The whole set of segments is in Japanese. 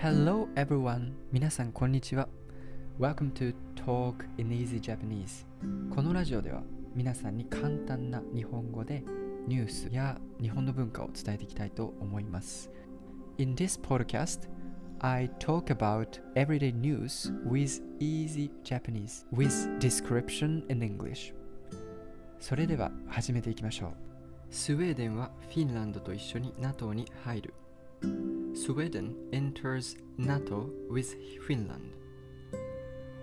Hello everyone! 皆さんこんにちは。Welcome to Talk in Easy Japanese. このラジオでは皆さんに簡単な日本語でニュースや日本の文化を伝えていきたいと思います。In this podcast, I talk about everyday news with easy Japanese with description in English. それでは始めていきましょう。スウェーデンはフィンランドと一緒に NATO に入る。Sweden enters NATO with Finland.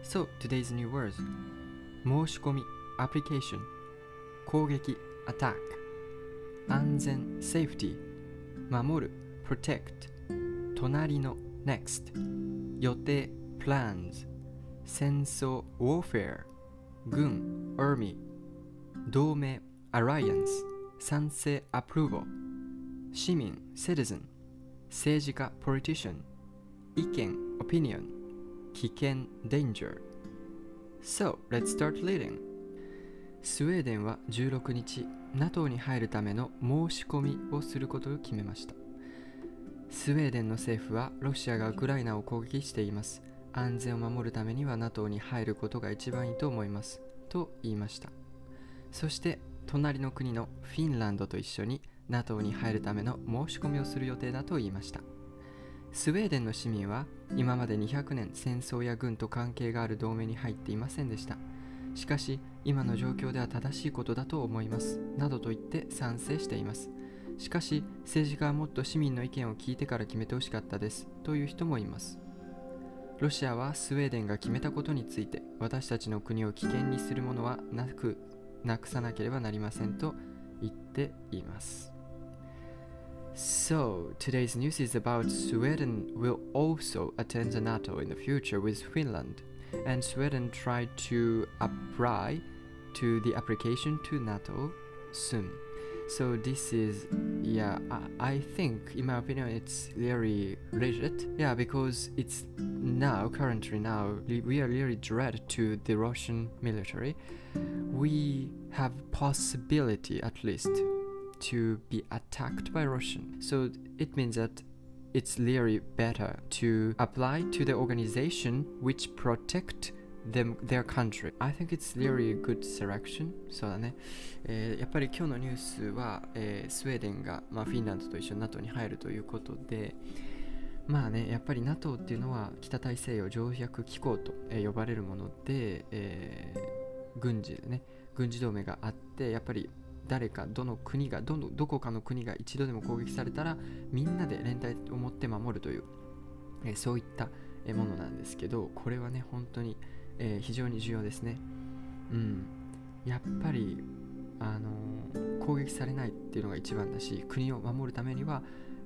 So, today's new words 申し込み application 攻撃 attack 安全 safety 守る protect 隣の next 予定 plans 戦争 warfare 軍 army 同盟 alliance 賛成 approval 市民 citizen 政治家 politician 意見 opinion 危険 danger So, let's start reading スウェーデンは16日 NATO に入るための申し込みをすることを決めました。スウェーデンの政府はロシアがウクライナを攻撃しています。安全を守るためには NATO に入ることが一番いいと思います。と言いました。そして隣の国のフィンランドと一緒に NATO に入るための申し込みをする予定だと言いました。スウェーデンの市民は今まで200年戦争や軍と関係がある同盟に入っていませんでした。しかし今の状況では正しいことだと思います。などと言って賛成しています。しかし政治家はもっと市民の意見を聞いてから決めてほしかったです。という人もいます。ロシアはスウェーデンが決めたことについて私たちの国を危険にするものはなくなくさなければなりませんと言っています So, today's news is about Sweden will also attend the NATO in the future with Finland, and Sweden tried to apply to the application to NATO soon. So this is, yeah, I, I think, in my opinion, it's very legit. Yeah, because it's now, currently now, we are really dread to the Russian military. We have possibility, at least, to be attacked by Russian. So it means that it's really better to apply to the organization which protect them their country. I think it's really a good selection. そうだね。えーやっぱり今日のニュースは、えースウェーデンが、まあ、フィンランドと一緒に NATO に入るということで、まあね、やっぱり NATO っていうのは北大西洋条約機構と、えー呼ばれるもので、えー軍事でね、軍事同盟があって、やっぱり誰かどの国がどのどこかの国が一度でも攻撃されたらみんなで連帯を持って守るという、えーそういったものなんですけどこれはね本当に、えー非常に重要ですね。うん。やっぱりあのー攻撃されないっていうのが一番だし国を守るためには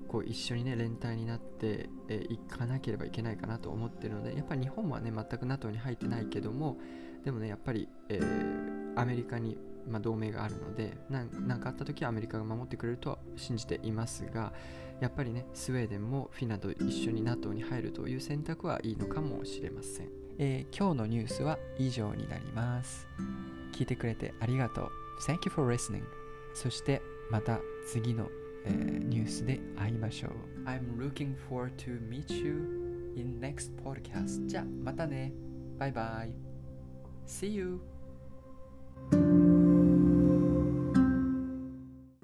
こう一緒にね連帯になってい、えーかなければいけないかなと思ってるのでやっぱり日本はね全く NATO に入ってないけどもでもねやっぱり、えーアメリカに、まあ、同盟があるのでなんなんかあった時はアメリカが守ってくれるとは信じていますがやっぱりねスウェーデンもフィンランドと一緒に NATO に入るという選択はいいのかもしれません、えー今日のニュースは以上になります聞いてくれてありがとう Thank you for listening そしてまた次の、えーニュースで会いましょう I'm looking forward to meet you in next podcast じゃあまたねバイバイ See you